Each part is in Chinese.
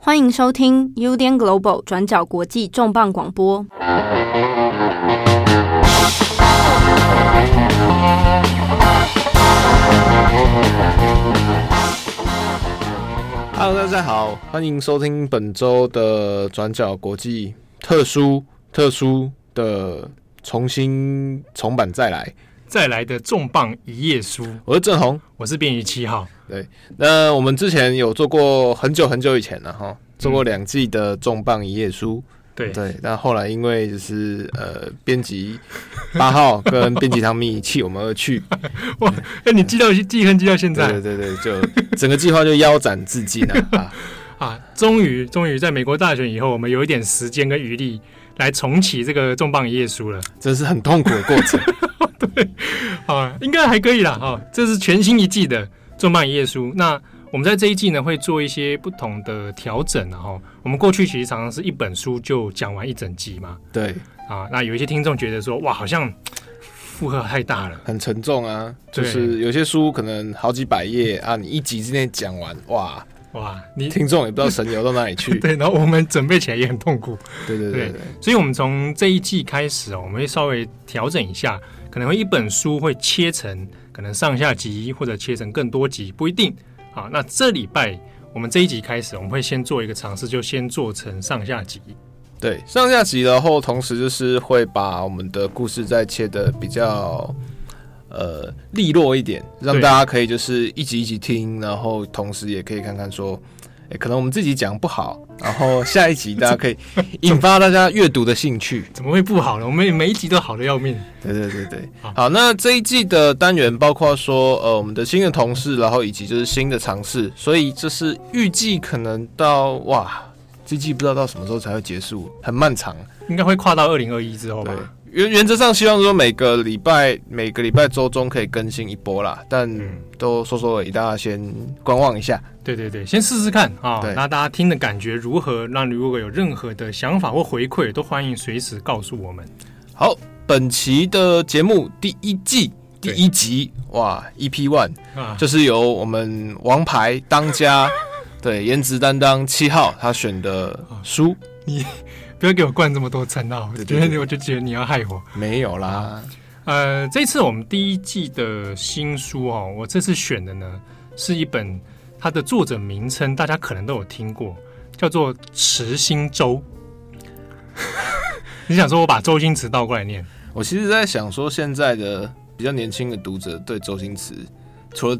欢迎收听 UDN Global 转角国际重磅广播。Hello，大家好，欢迎收听本周的转角国际特殊特殊的重新重版再来再来的重磅一页书。我是郑红，我是编译七号。对，那我们之前有做过很久很久以前了哈，做过两季的重磅一页书。对对，但后来因为就是呃，编辑八号跟编辑汤米弃我们而去。哇，哎，你记到记恨记到现在？对对对，就整个计划就腰斩自尽了啊 啊！终于终于在美国大选以后，我们有一点时间跟余力来重启这个重磅一页书了。真是很痛苦的过程。对啊，应该还可以啦哈，这是全新一季的。重磅一页书，那我们在这一季呢会做一些不同的调整，然后我们过去其实常常是一本书就讲完一整集嘛。对啊，那有一些听众觉得说，哇，好像负荷太大了，很沉重啊。就是有些书可能好几百页啊，你一集之内讲完，哇哇，你听众也不知道神游到哪里去。对，然后我们准备起来也很痛苦。对对对，对，对，所以我们从这一季开始哦，我们会稍微调整一下，可能会一本书会切成。可能上下集或者切成更多集不一定啊。那这礼拜我们这一集开始，我们会先做一个尝试，就先做成上下集。对，上下集，然后同时就是会把我们的故事再切的比较呃利落一点，让大家可以就是一集一集听，然后同时也可以看看说。欸、可能我们自己讲不好，然后下一集大家可以引发大家阅读的兴趣。怎么会不好呢？我们每一集都好的要命。对对对对，好，好，那这一季的单元包括说，呃，我们的新的同事，然后以及就是新的尝试，所以这是预计可能到哇，这季不知道到什么时候才会结束，很漫长，应该会跨到二零二一之后吧。原原则上希望说每个礼拜每个礼拜周中可以更新一波啦，但都说说而已，大家先观望一下。对对对，先试试看啊，那大家听的感觉如何？那如果有任何的想法或回馈，都欢迎随时告诉我们。好，本期的节目第一季第一集哇，EP One 啊，就是由我们王牌当家 对颜值担当七号他选的书，你。不要给我灌这么多称号，我觉得我就觉得你要害我。没有啦，呃，这次我们第一季的新书哦，我这次选的呢是一本，它的作者名称大家可能都有听过，叫做池心周。你想说我把周星驰倒过来念？我其实在想说，现在的比较年轻的读者对周星驰，除了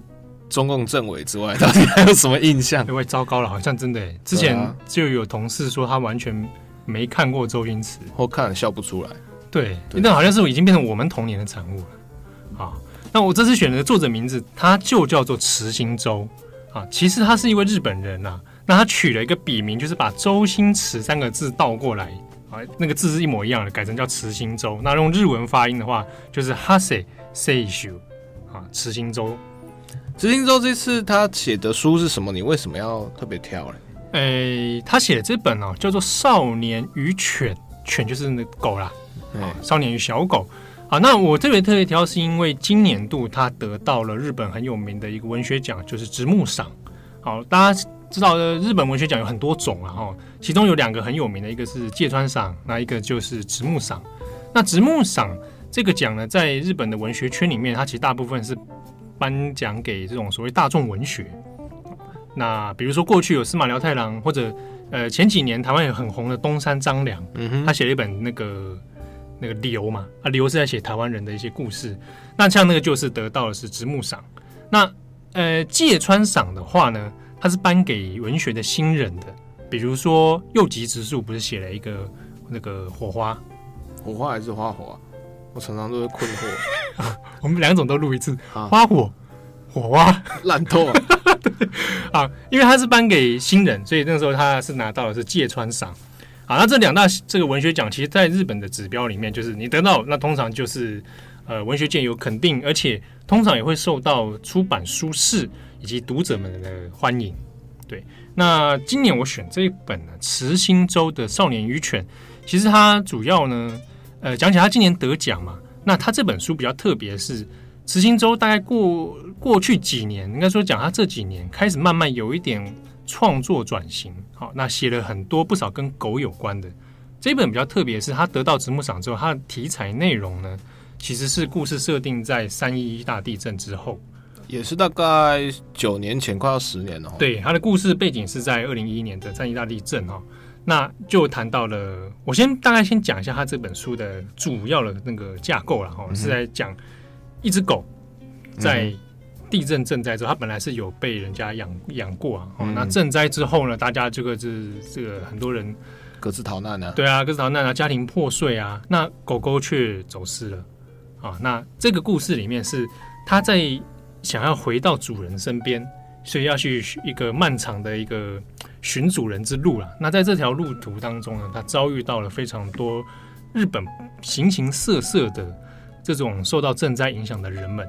中共政委之外，到底还有什么印象？因为糟糕了，好像真的，之前就有同事说他完全。没看过周星驰，或看了笑不出来。对，那好像是已经变成我们童年的产物了。啊，那我这次选的作者名字，他就叫做池心周啊。其实他是一位日本人呐、啊，那他取了一个笔名，就是把周星驰三个字倒过来啊，那个字是一模一样的，改成叫池心周。那用日文发音的话，就是哈塞塞修啊，池心周。池心周这次他写的书是什么？你为什么要特别挑呢？诶、欸，他写的这本哦，叫做《少年与犬》，犬就是那狗啦，啊，少年与小狗。啊，那我特别特别挑，是因为今年度他得到了日本很有名的一个文学奖，就是直木赏。好，大家知道的日本文学奖有很多种啊，哈，其中有两个很有名的，一个是芥川赏，那一个就是直木赏。那直木赏这个奖呢，在日本的文学圈里面，它其实大部分是颁奖给这种所谓大众文学。那比如说，过去有司马辽太郎，或者呃前几年台湾有很红的东山张良，嗯哼，他写了一本那个那个流嘛，啊流是在写台湾人的一些故事。那像那个就是得到的是直木赏。那呃芥川赏的话呢，它是颁给文学的新人的，比如说右吉直树不是写了一个那个火花，火花还是花火啊？我常常都是困惑。我们两种都录一次，花火。火花烂透了 啊！因为他是颁给新人，所以那时候他是拿到的是芥川赏。啊，那这两大这个文学奖，其实在日本的指标里面，就是你得到那通常就是呃文学界有肯定，而且通常也会受到出版书市以及读者们的欢迎。对，那今年我选这一本呢，池心洲的《少年与犬》，其实它主要呢，呃，讲起来他今年得奖嘛，那他这本书比较特别的是。池心洲大概过过去几年，应该说讲他这几年开始慢慢有一点创作转型。好，那写了很多不少跟狗有关的。这本比较特别，是他得到直木赏之后，他的题材内容呢，其实是故事设定在三一一大地震之后，也是大概九年前，快要十年了。对，他的故事背景是在二零一一年的三一大地震哈。那就谈到了，我先大概先讲一下他这本书的主要的那个架构了哈，嗯、是在讲一只狗在地震震灾之后，它本来是有被人家养养过啊，嗯、那震灾之后呢，大家这个是这个很多人各自逃难啊，对啊，各自逃难啊，家庭破碎啊，那狗狗却走失了啊，那这个故事里面是它在想要回到主人身边。所以要去一个漫长的一个寻主人之路了。那在这条路途当中呢，它遭遇到了非常多日本形形色色的这种受到赈灾影响的人们。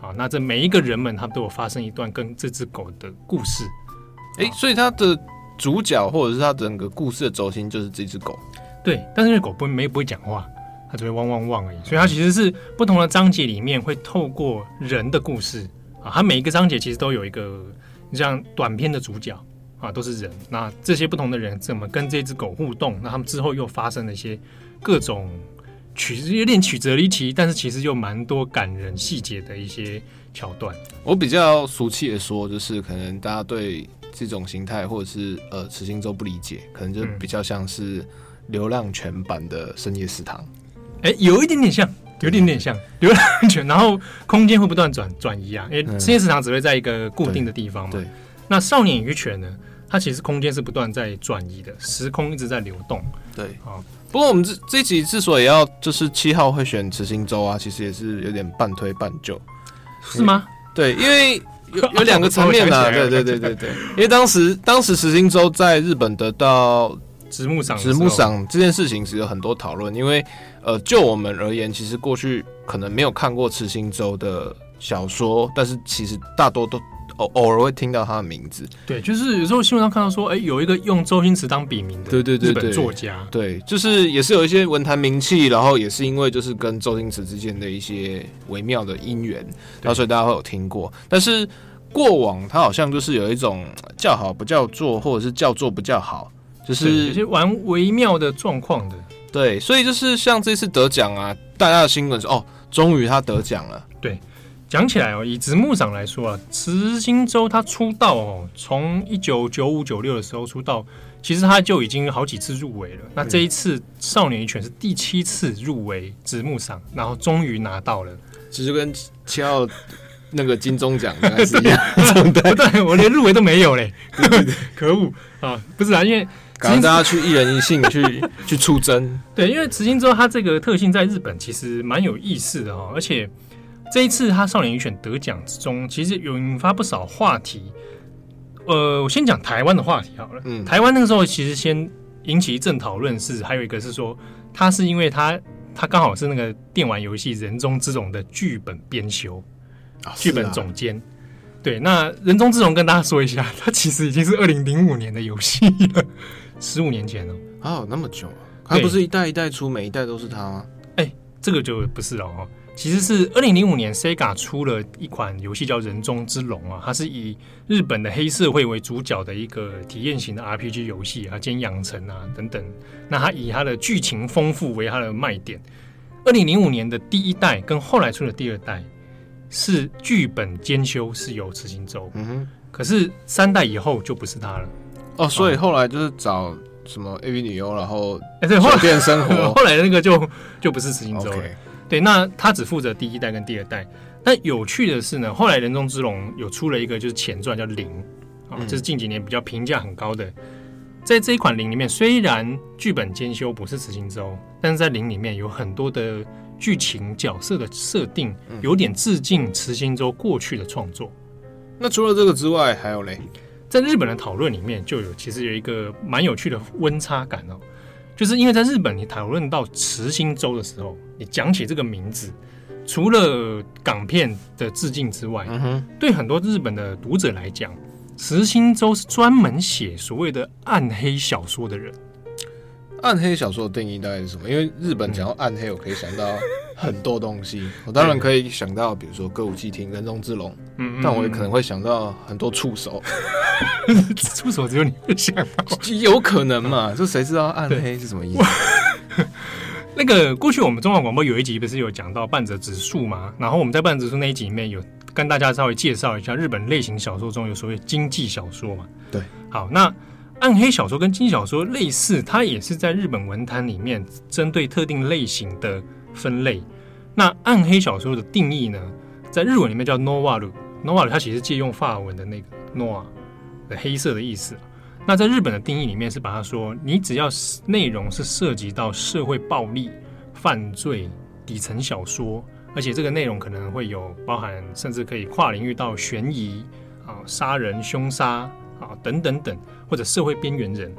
啊，那这每一个人们，他都有发生一段跟这只狗的故事。诶，所以它的主角或者是它整个故事的轴心就是这只狗。对，但是那狗不没不会讲话，它只会汪汪汪而已。所以它其实是不同的章节里面会透过人的故事。啊，它每一个章节其实都有一个，你像短片的主角啊，都是人。那这些不同的人怎么跟这只狗互动？那他们之后又发生了一些各种曲，有点曲折离奇，但是其实又蛮多感人细节的一些桥段。我比较俗气的说，就是可能大家对这种形态或者是呃慈心洲不理解，可能就比较像是流浪犬版的深夜食堂。哎、有一点点像。有点点像 流浪犬，然后空间会不断转转移啊，因为深夜食堂只会在一个固定的地方嘛。对，那少年与犬呢？它其实空间是不断在转移的，时空一直在流动。对啊，不过我们这这集之所以要就是七号会选慈心州啊，其实也是有点半推半就，是吗？对，因为有有 两个层面啊，对对对对对，因为当时当时池心州在日本得到。直木赏，直木赏这件事情是有很多讨论，因为呃，就我们而言，其实过去可能没有看过慈心州的小说，但是其实大多都偶偶尔会听到他的名字。对，就是有时候新闻上看到说，哎、欸，有一个用周星驰当笔名的，对对对，日本作家，对，就是也是有一些文坛名气，然后也是因为就是跟周星驰之间的一些微妙的因缘，然后所以大家会有听过。但是过往他好像就是有一种叫好不叫座，或者是叫座不叫好。就是有些玩微妙的状况的，对，所以就是像这次得奖啊，大家的新闻是哦，终于他得奖了。对，讲起来哦，以直木赏来说啊，池心洲他出道哦，从一九九五九六的时候出道，其实他就已经好几次入围了。嗯、那这一次少年与犬是第七次入围直木赏，然后终于拿到了，其实跟七号那个金钟奖是一样 的，不对，我连入围都没有嘞，可恶啊！不是啊，因为。让大家去一人一信去 去出征，对，因为池心洲它这个特性在日本其实蛮有意思的哦，而且这一次他少年与犬得奖之中，其实有引发不少话题。呃，我先讲台湾的话题好了。嗯，台湾那个时候其实先引起一阵讨论是，还有一个是说，他是因为他他刚好是那个电玩游戏《人中之龙》的剧本编修，剧本总监。对，那《人中之龙》跟大家说一下，它其实已经是二零零五年的游戏了。十五年前了，啊，那么久，他不是一代一代出，每一代都是他吗？哎，这个就不是了哦。其实是二零零五年，Sega 出了一款游戏叫《人中之龙》啊，它是以日本的黑社会为主角的一个体验型的 RPG 游戏啊，兼养成啊等等。那它以它的剧情丰富为它的卖点。二零零五年的第一代跟后来出的第二代是剧本兼修，是由池心周。嗯哼，可是三代以后就不是他了。哦，所以后来就是找什么 AV 女优，然后哎对，后变生活，后来那个就就不是池心洲了。Okay. 对，那他只负责第一代跟第二代。但有趣的是呢，后来人中之龙有出了一个就是前传叫零啊，这是近几年比较评价很高的。在这一款零里面，虽然剧本兼修不是慈心洲，但是在零里面有很多的剧情角色的设定，有点致敬慈心周过去的创作。那除了这个之外，还有嘞？在日本的讨论里面，就有其实有一个蛮有趣的温差感哦，就是因为在日本，你讨论到慈心周的时候，你讲起这个名字，除了港片的致敬之外，嗯，对很多日本的读者来讲，慈心周是专门写所谓的暗黑小说的人。暗黑小说的定义大概是什么？因为日本讲到暗黑，我可以想到很多东西。我当然可以想到，比如说歌舞伎町、人中之龙，嗯，但我也可能会想到很多触手。触手只有你会想到，有可能嘛？就谁知道暗黑是什么意思？那个过去我们中华广播有一集不是有讲到半泽直树嘛？然后我们在半泽直树那一集里面有跟大家稍微介绍一下日本类型小说中有所谓经济小说嘛？对，好，那暗黑小说跟经济小说类似，它也是在日本文坛里面针对特定类型的分类。那暗黑小说的定义呢，在日文里面叫 noir，noir 它其实借用法文的那个 noir 的黑色的意思。那在日本的定义里面是把它说，你只要内容是涉及到社会暴力、犯罪、底层小说，而且这个内容可能会有包含，甚至可以跨领域到悬疑啊、杀人、凶杀啊等等等，或者社会边缘人，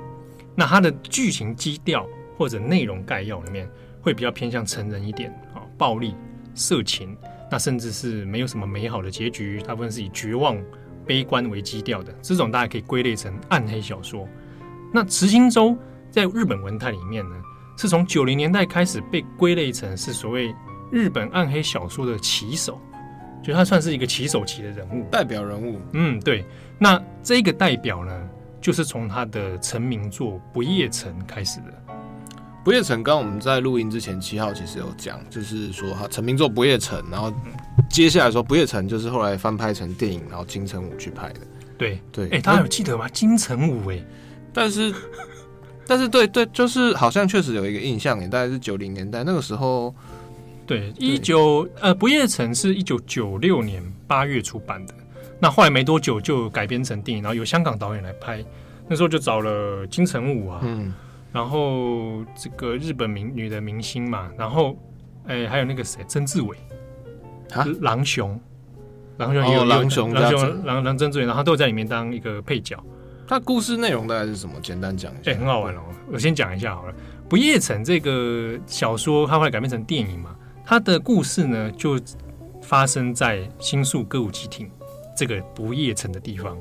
那它的剧情基调或者内容概要里面会比较偏向成人一点啊，暴力、色情，那甚至是没有什么美好的结局，大部分是以绝望。悲观为基调的这种，大家可以归类成暗黑小说。那池心洲在日本文坛里面呢，是从九零年代开始被归类成是所谓日本暗黑小说的旗手，就他算是一个旗手级的人物，代表人物。嗯，对。那这个代表呢，就是从他的成名作《不夜城》开始的。《不夜城》刚刚我们在录音之前，七号其实有讲，就是说他成名作《不夜城》，然后。接下来说《不夜城》就是后来翻拍成电影，然后金城武去拍的。对对，哎、欸，大家有记得吗？金城武哎，但是但是对对，就是好像确实有一个印象，也大概是九零年代那个时候。对，一九呃，《不夜城》是一九九六年八月出版的，那后来没多久就改编成电影，然后由香港导演来拍。那时候就找了金城武啊，嗯，然后这个日本明女的明星嘛，然后哎、欸，还有那个谁，曾志伟。狼雄，狼雄也有狼雄，狼雄，狼狼曾志伟，然后都有在里面当一个配角。他故事内容大概是什么？简单讲一下。哎、欸，很好玩哦。我先讲一下好了，《不夜城》这个小说，它后来改编成电影嘛。它的故事呢，就发生在新宿歌舞伎町这个不夜城的地方。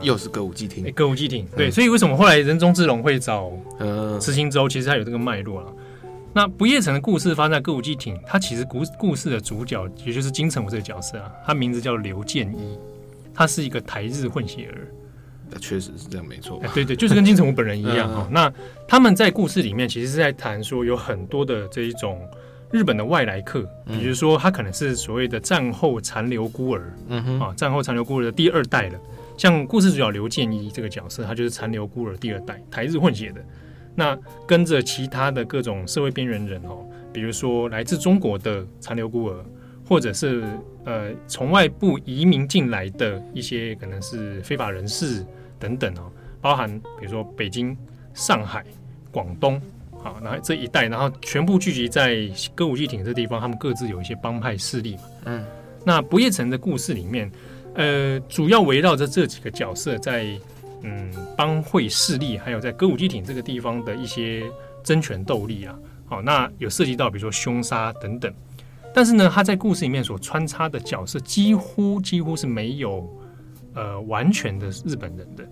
又是歌舞伎町，欸、歌舞伎町。对，所以为什么后来人中之龙会找池心洲？其实它有这个脉络了。那不夜城的故事发生在歌舞伎町，他其实故故事的主角也就是金城武这个角色啊，他名字叫刘建一，他是一个台日混血儿。那确实是这样，没错。对对，就是跟金城武本人一样哈。那他们在故事里面其实是在谈说，有很多的这一种日本的外来客，比如说他可能是所谓的战后残留孤儿，嗯哼，啊，战后残留孤儿的第二代了。像故事主角刘建一这个角色，他就是残留孤儿第二代，台日混血的。那跟着其他的各种社会边缘人哦，比如说来自中国的残留孤儿，或者是呃从外部移民进来的一些可能是非法人士等等哦，包含比如说北京、上海、广东，好，然后这一带，然后全部聚集在歌舞伎町这地方，他们各自有一些帮派势力嘛。嗯，那不夜城的故事里面，呃，主要围绕着这几个角色在。嗯，帮会势力，还有在歌舞伎町这个地方的一些争权斗力啊，好，那有涉及到比如说凶杀等等，但是呢，他在故事里面所穿插的角色几乎几乎是没有呃完全的日本人的，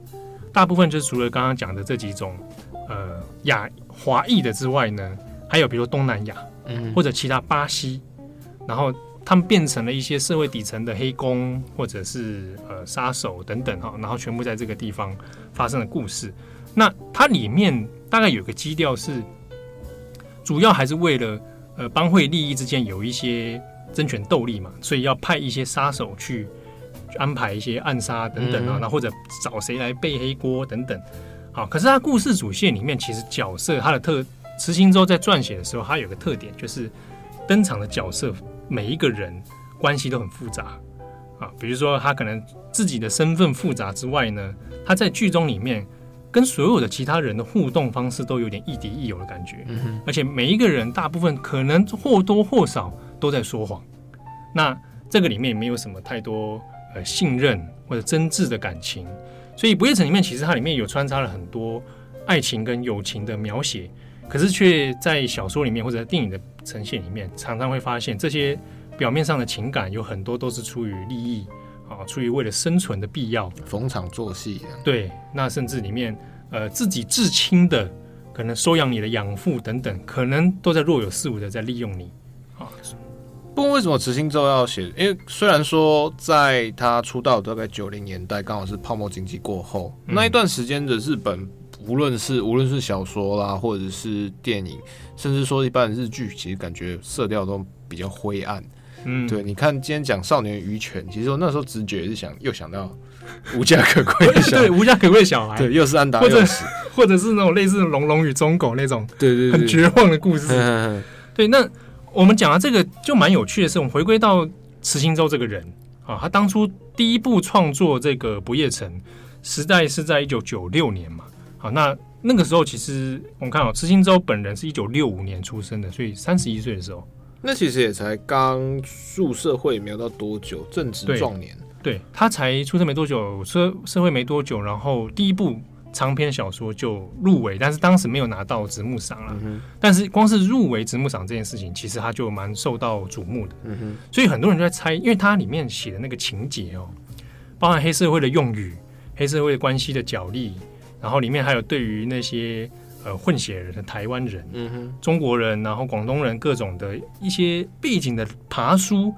大部分就是除了刚刚讲的这几种呃亚华裔的之外呢，还有比如东南亚，嗯，或者其他巴西，然后。他们变成了一些社会底层的黑工，或者是呃杀手等等哈，然后全部在这个地方发生的故事。那它里面大概有个基调是，主要还是为了呃帮会利益之间有一些争权斗力嘛，所以要派一些杀手去安排一些暗杀等等啊，那、嗯、或者找谁来背黑锅等等。好，可是他故事主线里面其实角色他的特池心洲在撰写的时候，他有个特点就是登场的角色。每一个人关系都很复杂啊，比如说他可能自己的身份复杂之外呢，他在剧中里面跟所有的其他人的互动方式都有点亦敌亦友的感觉，嗯，而且每一个人大部分可能或多或少都在说谎。那这个里面也没有什么太多呃信任或者真挚的感情，所以《不夜城》里面其实它里面有穿插了很多爱情跟友情的描写。可是却在小说里面或者在电影的呈现里面，常常会发现这些表面上的情感有很多都是出于利益啊，出于为了生存的必要，逢场作戏。对，那甚至里面呃自己至亲的，可能收养你的养父等等，可能都在若有似无的在利用你啊。不过为什么池新洲要写？因为虽然说在他出道大概九零年代，刚好是泡沫经济过后、嗯、那一段时间的日本，无论是无论是小说啦，或者是电影，甚至说一般的日剧，其实感觉色调都比较灰暗。嗯，对，你看今天讲少年与犬，其实我那时候直觉是想又想到 无家可归的小孩，对，无家可归的小孩，对，又是安达，或者是或者是那种类似龙龙与忠狗那种，对对对，很绝望的故事。对，那。我们讲到这个就蛮有趣的是，我们回归到池心洲这个人啊，他当初第一部创作这个《不夜城》时代是在一九九六年嘛。好，那那个时候其实我们看哦，池心洲本人是一九六五年出生的，所以三十一岁的时候，那其实也才刚入社会没有到多久，正值壮年。对，他才出生没多久，社社会没多久，然后第一部。长篇小说就入围，但是当时没有拿到直木赏了。嗯、但是光是入围直木赏这件事情，其实他就蛮受到瞩目的。嗯、所以很多人就在猜，因为它里面写的那个情节哦，包含黑社会的用语、黑社会的关系的角力，然后里面还有对于那些呃混血人的台湾人、嗯、中国人，然后广东人各种的一些背景的爬书，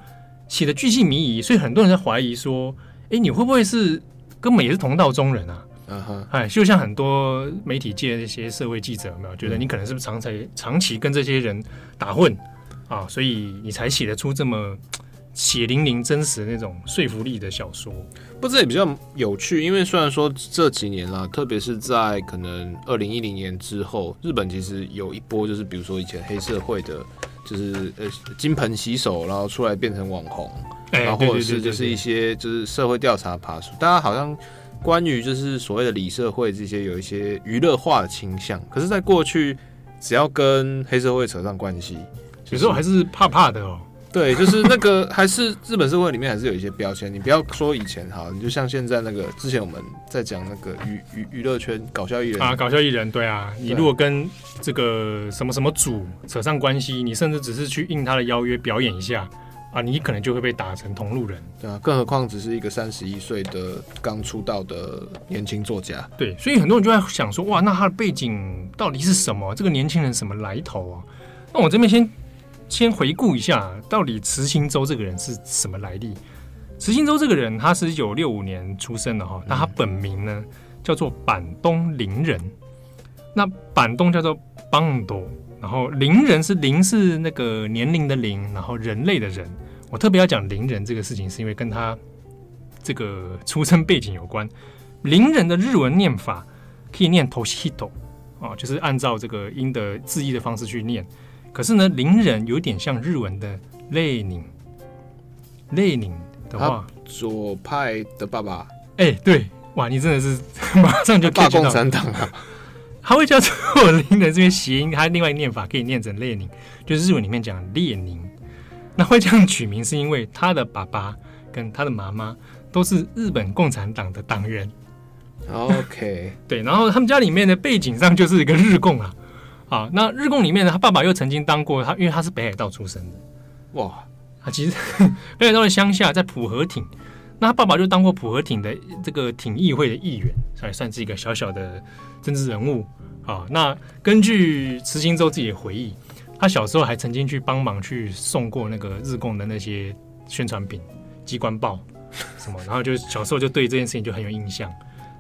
写的巨细靡遗，所以很多人在怀疑说，哎，你会不会是根本也是同道中人啊？嗯哼，哎，就像很多媒体界的那些社会记者，有没有觉得你可能是不是长期长期跟这些人打混啊？所以你才写得出这么血淋淋、真实的那种说服力的小说。不，这也比较有趣，因为虽然说这几年啦，特别是在可能二零一零年之后，日本其实有一波，就是比如说以前黑社会的，就是呃金盆洗手，然后出来变成网红，然后或者是就是一些就是社会调查爬梳，大家好像。关于就是所谓的里社会这些有一些娱乐化的倾向，可是，在过去，只要跟黑社会扯上关系，有时候还是怕怕的哦。对，就是那个还是日本社会里面还是有一些标签。你不要说以前哈，你就像现在那个之前我们在讲那个娱娱娱乐圈搞笑艺人啊，搞笑艺人对啊，你如果跟这个什么什么组扯上关系，你甚至只是去应他的邀约表演一下。啊，你可能就会被打成同路人，对啊，更何况只是一个三十一岁的刚出道的年轻作家，对，所以很多人就在想说，哇，那他的背景到底是什么？这个年轻人什么来头啊？那我这边先先回顾一下，到底慈心周这个人是什么来历？慈心周这个人，他是一九六五年出生的哈，那他本名呢叫做板东林人，那板东叫做邦多。然后龄人是龄是那个年龄的龄，然后人类的人。我特别要讲邻人这个事情，是因为跟他这个出生背景有关。邻人的日文念法可以念 Toshihito 啊，就是按照这个音的字义的方式去念。可是呢，邻人有点像日文的列宁。列宁的话，左派的爸爸。哎，对，哇，你真的是 马上就大共产党了！他会叫做林的这边谐音，他另外一个念法可以念成列宁，就是日文里面讲列宁。那会这样取名，是因为他的爸爸跟他的妈妈都是日本共产党的党员。OK，对，然后他们家里面的背景上就是一个日共啊。啊，那日共里面呢，他爸爸又曾经当过他，因为他是北海道出生的。哇，啊，其实 北海道的乡下在浦和町，那他爸爸就当过浦和町的这个町议会的议员，所以算是一个小小的。政治人物啊，那根据池新洲自己的回忆，他小时候还曾经去帮忙去送过那个日共的那些宣传品、机关报什么，然后就小时候就对这件事情就很有印象。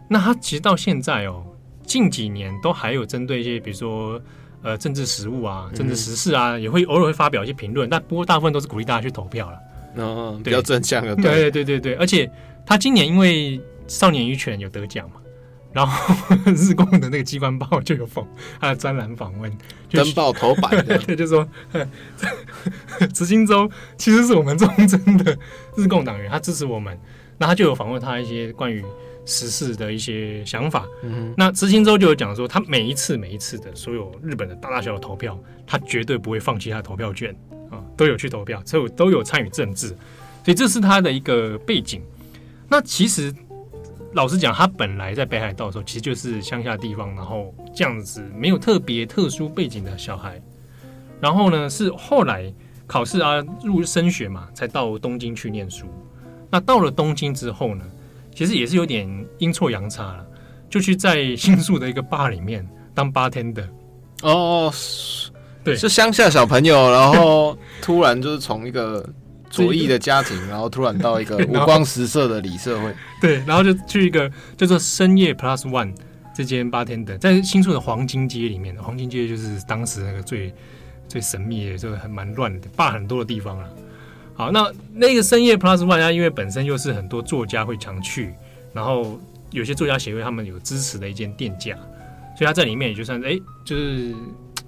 那他其实到现在哦，近几年都还有针对一些，比如说呃政治实务啊、政治时事啊，嗯、也会偶尔会发表一些评论。但不过大部分都是鼓励大家去投票了，嗯，比较正向的。对对对对对，而且他今年因为《少年与犬》有得奖嘛。然后日共的那个机关报就有访他的专栏访问，登报头版，对，就说池新洲其实是我们忠贞的日共党员，他支持我们，那他就有访问他一些关于时事的一些想法。嗯，那池新洲就有讲说，他每一次每一次的所有日本的大大小小投票，他绝对不会放弃他的投票券啊，都有去投票，所以都有参与政治，所以这是他的一个背景。那其实。老实讲，他本来在北海道的时候，其实就是乡下地方，然后这样子没有特别特殊背景的小孩。然后呢，是后来考试啊，入升学嘛，才到东京去念书。那到了东京之后呢，其实也是有点阴错阳差了，就去在新宿的一个 bar 里面当 bartender。哦，对，是乡下小朋友，然后突然就是从一个左翼的家庭，然后突然到一个 五光十色的里社会，对，然后就去一个叫做深夜 Plus One 这间 bartender，在新宿的黄金街里面，黄金街就是当时那个最最神秘的，就很蛮乱的，霸很多的地方了。好，那那个深夜 Plus One 它，因为本身又是很多作家会常去，然后有些作家协会他们有支持的一间店家，所以他在里面也就算哎，就是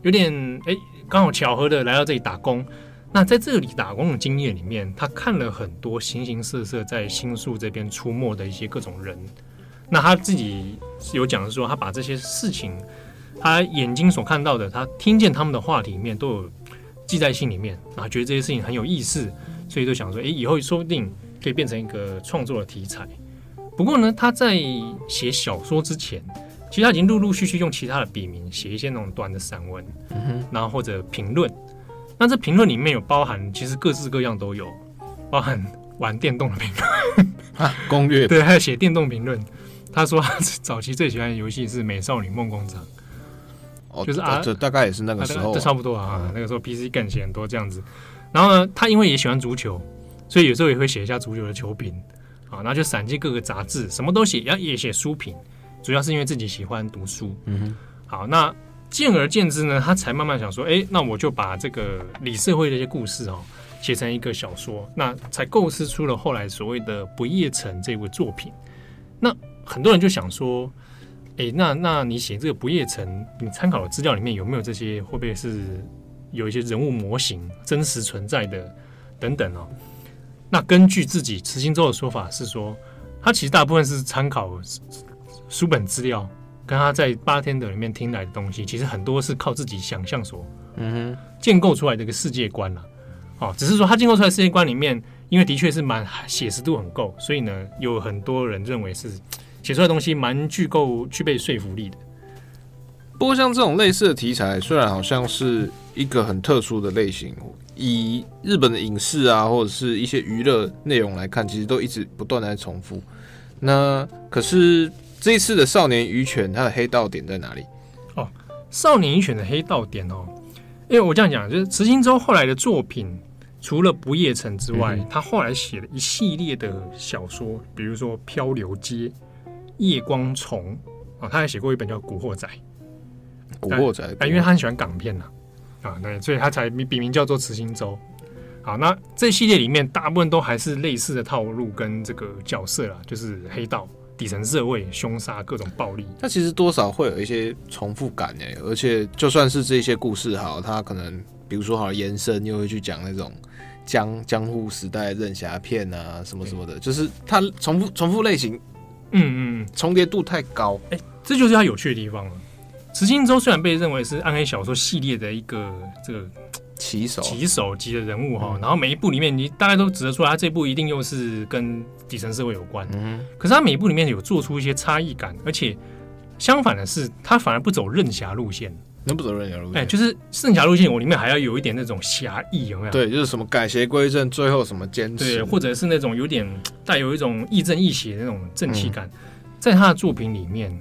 有点哎，刚好巧合的来到这里打工。那在这里打工的经验里面，他看了很多形形色色在新宿这边出没的一些各种人。那他自己有讲的说，他把这些事情，他眼睛所看到的，他听见他们的话里面都有记在心里面，啊，觉得这些事情很有意思。所以就想说，诶，以后说不定可以变成一个创作的题材。不过呢，他在写小说之前，其实他已经陆陆续续用其他的笔名写一些那种短的散文，然后或者评论。那这评论里面有包含，其实各式各样都有，包含玩电动的评论 啊，攻略对，还有写电动评论。他说他 早期最喜欢的游戏是《美少女梦工厂》，哦，就是啊，这大概也是那个时候，这差不多啊，嗯、那个时候 PC 更写很多这样子。然后呢，他因为也喜欢足球，所以有时候也会写一下足球的球评啊，然后就散进各个杂志，什么都写，然后也写书评，主要是因为自己喜欢读书。嗯哼，好，那见而见之呢，他才慢慢想说，哎，那我就把这个里社会的一些故事哦，写成一个小说，那才构思出了后来所谓的《不夜城》这部作品。那很多人就想说，哎，那那你写这个《不夜城》，你参考的资料里面有没有这些？会不会是？有一些人物模型真实存在的等等哦，那根据自己慈心洲的说法是说，他其实大部分是参考书本资料，跟他在八天的里面听来的东西，其实很多是靠自己想象所嗯哼建构出来的一个世界观了。哦，只是说他建构出来的世界观里面，因为的确是蛮写实度很够，所以呢，有很多人认为是写出来的东西蛮具够具备说服力的。不过像这种类似的题材，虽然好像是一个很特殊的类型，以日本的影视啊，或者是一些娱乐内容来看，其实都一直不断的在重复。那可是这一次的《少年与犬》，它的黑道点在哪里？哦，《少年与犬》的黑道点哦，因为我这样讲，就是池心洲后来的作品，除了《不夜城》之外，嗯、他后来写了一系列的小说，比如说《漂流街》《夜光虫》啊，他还写过一本叫《古惑仔》。古惑仔，因为他很喜欢港片呐，啊，对，所以他才笔名叫做池心洲。好，那这系列里面大部分都还是类似的套路跟这个角色啦，就是黑道、底层社会、凶杀、各种暴力。它其实多少会有一些重复感诶，而且就算是这些故事哈，它可能比如说好延伸又会去讲那种江江户时代任侠片啊什么什么的，就是它重复重复类型，嗯嗯，重叠度太高，哎，这就是它有趣的地方了。池金洲虽然被认为是暗黑小说系列的一个这个旗手旗手级的人物哈，然后每一部里面你大概都指得出来，他这部一定又是跟底层社会有关。嗯，可是他每一部里面有做出一些差异感，而且相反的是，他反而不走任侠路线。能不走任侠路线？哎，就是任侠路线，我里面还要有一点那种侠义，有没有？对，就是什么改邪归正，最后什么坚持，对，或者是那种有点带有一种亦正亦邪的那种正气感，在他的作品里面。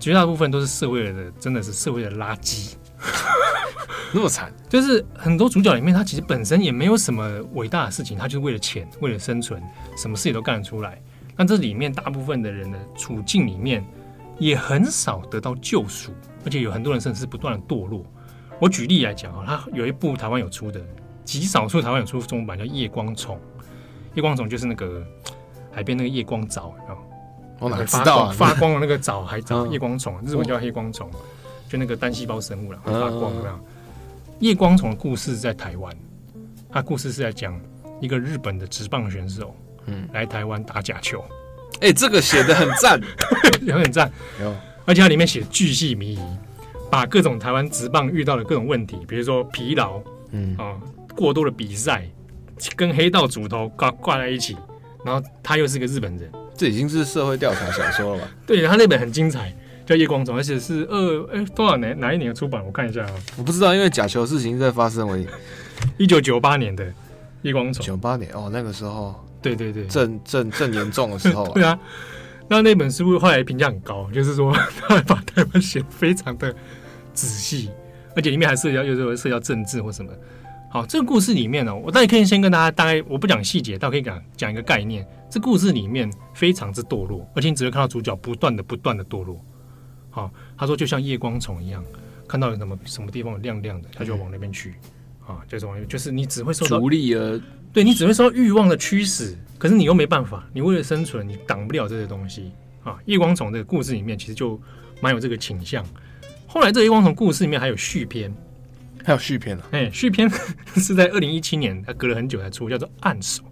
绝大部分都是社会的，真的是社会的垃圾，那么惨。就是很多主角里面，他其实本身也没有什么伟大的事情，他就是为了钱，为了生存，什么事情都干得出来。但这里面大部分的人的处境里面，也很少得到救赎，而且有很多人甚至是不断的堕落。我举例来讲啊，他有一部台湾有出的，极少数台湾有出中文版叫《夜光虫》，夜光虫就是那个海边那个夜光藻，我哪知道啊？发光的那个藻海藻，夜光虫，日文叫黑光虫，就那个单细胞生物了，会发光这样。夜光虫的故事在台湾，他故事是在讲一个日本的职棒选手，嗯，来台湾打假球。哎，这个写的很赞，也很赞。而且它里面写巨细靡遗，把各种台湾职棒遇到的各种问题，比如说疲劳，嗯啊，过多的比赛，跟黑道主头挂挂在一起，然后他又是个日本人。这已经是社会调查小说了吧？对，他那本很精彩，叫《夜光虫》，而且是二哎多少年哪一年的出版？我看一下啊，我不知道，因为假球事情在发生而已。一九九八年的《夜光虫》，九八年哦，那个时候，对对对，正正正严重的时候。对啊，那那本书后来评价很高，就是说 他把台湾写非常的仔细，而且里面还涉及到有时候涉及到政治或什么。好，这个故事里面呢，我大概可以先跟大家大概，我不讲细节，倒可以讲讲一个概念。这故事里面非常之堕落，而且你只会看到主角不断的、不断的堕落。好，他说就像夜光虫一样，看到有什么什么地方有亮亮的，他就往那边去。啊，这种就是你只会受到逐利而，对你只会受到欲望的驱使，可是你又没办法，你为了生存，你挡不了这些东西。啊，夜光虫这个故事里面其实就蛮有这个倾向。后来这夜光虫故事里面还有续篇。还有续篇了，哎，续篇 是在二零一七年，它隔了很久才出，叫做《暗手》，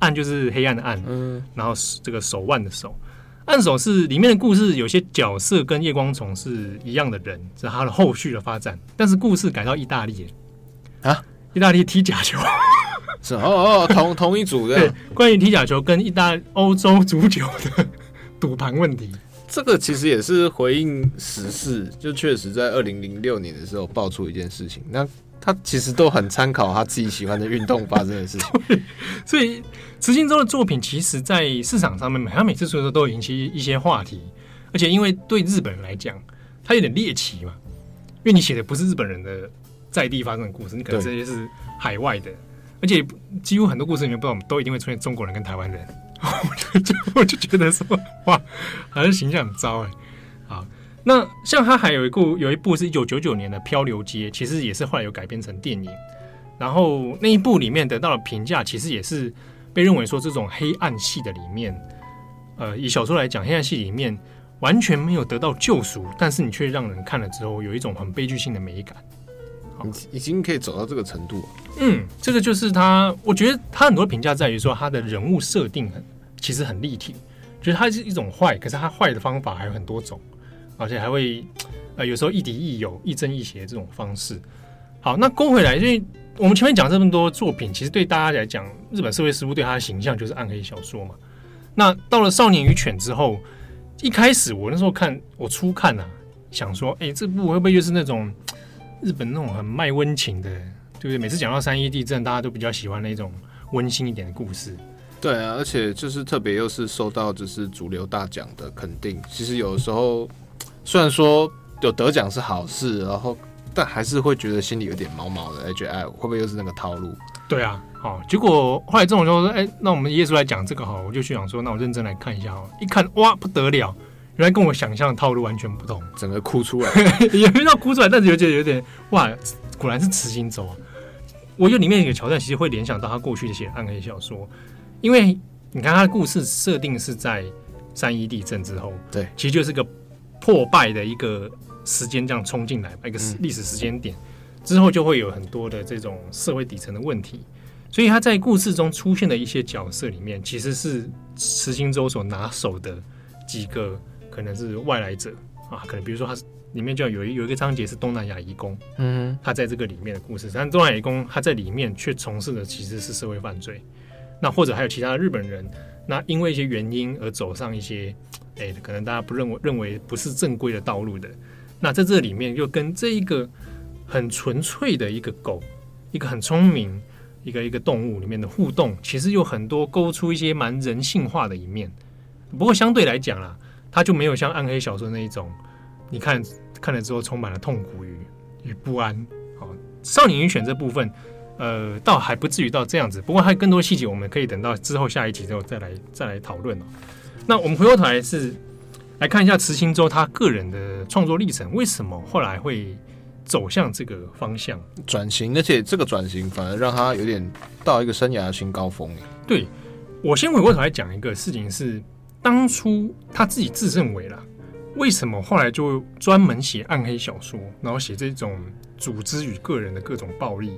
暗就是黑暗的暗，嗯，然后这个手腕的手，暗手是里面的故事，有些角色跟夜光虫是一样的人，是他的后续的发展，但是故事改到意大利啊，意大利踢假球，是哦哦，同同一组的，对，关于踢假球跟意大欧洲足球的赌盘问题。这个其实也是回应时事，就确实在二零零六年的时候爆出一件事情。那他其实都很参考他自己喜欢的运动发生的事情。所以池金洲的作品，其实在市场上面，他每次出的时候都会引起一些话题。而且因为对日本人来讲，他有点猎奇嘛，因为你写的不是日本人的在地发生的故事，你可能这些是海外的，而且几乎很多故事里面，不知道我们都一定会出现中国人跟台湾人。我就我就觉得说，哇，好像形象很糟哎。好，那像他还有一部有一部是一九九九年的《漂流街》，其实也是后来有改编成电影。然后那一部里面得到的评价，其实也是被认为说这种黑暗系的里面，呃，以小说来讲，黑暗系里面完全没有得到救赎，但是你却让人看了之后有一种很悲剧性的美感。已经可以走到这个程度。嗯，这个就是他，我觉得他很多评价在于说他的人物设定很。其实很立体，就是他是一种坏，可是他坏的方法还有很多种，而且还会呃有时候亦敌亦友、亦正亦邪这种方式。好，那勾回来，因为我们前面讲这么多作品，其实对大家来讲，日本社会事务对他的形象就是暗黑小说嘛。那到了《少年与犬》之后，一开始我那时候看，我初看啊，想说，哎，这部会不会就是那种日本那种很卖温情的，对不对？每次讲到三一地震，大家都比较喜欢那种温馨一点的故事。对啊，而且就是特别又是受到就是主流大奖的肯定。其实有的时候虽然说有得奖是好事，然后但还是会觉得心里有点毛毛的，哎，觉得哎会不会又是那个套路？对啊，好，结果后来这种就说，哎，那我们耶稣来讲这个哈，我就去想说，那我认真来看一下哦。一看哇不得了，原来跟我想象的套路完全不同，整个哭出来，也没到哭出来，但是有觉得有点哇，果然是痴心走啊。我觉得里面有一个桥段，其实会联想到他过去的写暗黑小说。因为你看他的故事设定是在三一地震之后，对，其实就是个破败的一个时间这样冲进来，一个历史时间点之后就会有很多的这种社会底层的问题，所以他在故事中出现的一些角色里面，其实是池心洲所拿手的几个可能是外来者啊，可能比如说他里面就有一有一个章节是东南亚移工，嗯，他在这个里面的故事，但东南亚移工他在里面却从事的其实是社会犯罪。那或者还有其他的日本人，那因为一些原因而走上一些，哎、可能大家不认为认为不是正规的道路的。那在这里面又跟这一个很纯粹的一个狗，一个很聪明一个一个动物里面的互动，其实有很多勾出一些蛮人性化的一面。不过相对来讲啦，它就没有像暗黑小说那一种，你看看了之后充满了痛苦与与不安。好，少年与犬这部分。呃，倒还不至于到这样子，不过还有更多细节，我们可以等到之后下一集之后再来再来讨论哦。那我们回过头来是来看一下池心洲他个人的创作历程，为什么后来会走向这个方向转型？而且这个转型反而让他有点到一个生涯的新高峰。对，我先回过头来讲一个事情是，当初他自己自认为啦，为什么后来就专门写暗黑小说，然后写这种组织与个人的各种暴力？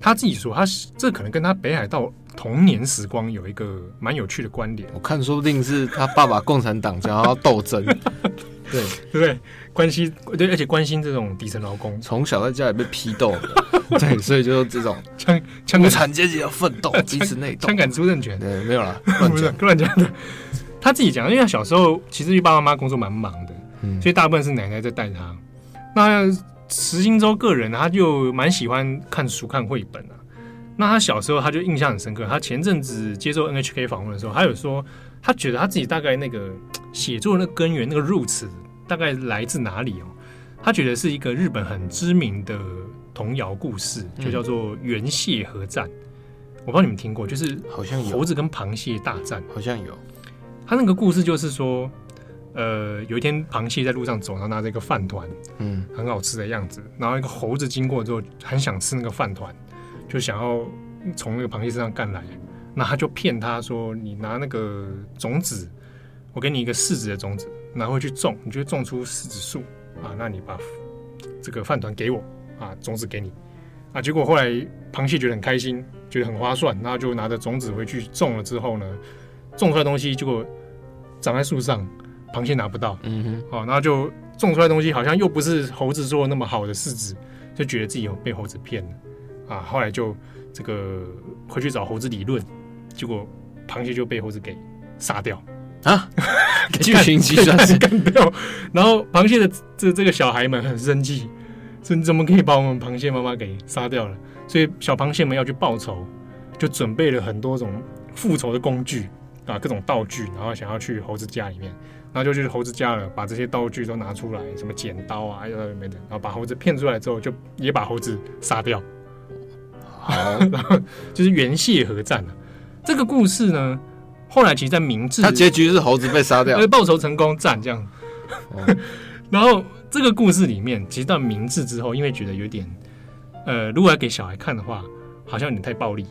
他自己说，他这可能跟他北海道童年时光有一个蛮有趣的观点。我看说不定是他爸爸共产党想要斗争，对对不对？关心对，而且关心这种底层劳工，从小在家里被批斗，对，所以就是这种枪枪无产阶级的奋斗，彼此内斗，枪杆出政权。对，没有了，乱讲乱讲的。他自己讲，因为他小时候其实爸爸妈妈工作蛮忙的，嗯，所以大部分是奶奶在带他。那石金洲个人他就蛮喜欢看书、看绘本啊。那他小时候他就印象很深刻。他前阵子接受 NHK 访问的时候，他有说他觉得他自己大概那个写作的那个根源、那个 roots 大概来自哪里哦？他觉得是一个日本很知名的童谣故事，就叫做原蟹合战。嗯、我不知道你们听过，就是好像猴子跟螃蟹大战，好像有。他那个故事就是说，呃，有一天螃蟹在路上走，然后拿着一个饭团，嗯，很好吃的样子。然后一个猴子经过之后，很想吃那个饭团，就想要从那个螃蟹身上干来。那他就骗他说：“你拿那个种子，我给你一个柿子的种子，拿回去种，你就种出柿子树啊。那你把这个饭团给我啊，种子给你啊。结果后来螃蟹觉得很开心，觉得很划算，然后就拿着种子回去种了。之后呢，种出来的东西结果长在树上，螃蟹拿不到。嗯哼，好，然后就种出来的东西好像又不是猴子做的那么好的柿子，就觉得自己有被猴子骗了啊。后来就这个回去找猴子理论。”结果螃蟹就被猴子给杀掉啊！剧情急转直干掉，然后螃蟹的这这个小孩们很生气，说你怎么可以把我们螃蟹妈妈给杀掉了？所以小螃蟹们要去报仇，就准备了很多种复仇的工具啊，各种道具，然后想要去猴子家里面，然后就去猴子家了，把这些道具都拿出来，什么剪刀啊，有的没的，然后把猴子骗出来之后，就也把猴子杀掉。好，就是原蟹合战了。这个故事呢，后来其实，在明治，它结局是猴子被杀掉，报仇成功战这样。哦、然后这个故事里面，其实到明治之后，因为觉得有点，呃，如果要给小孩看的话，好像有点太暴力，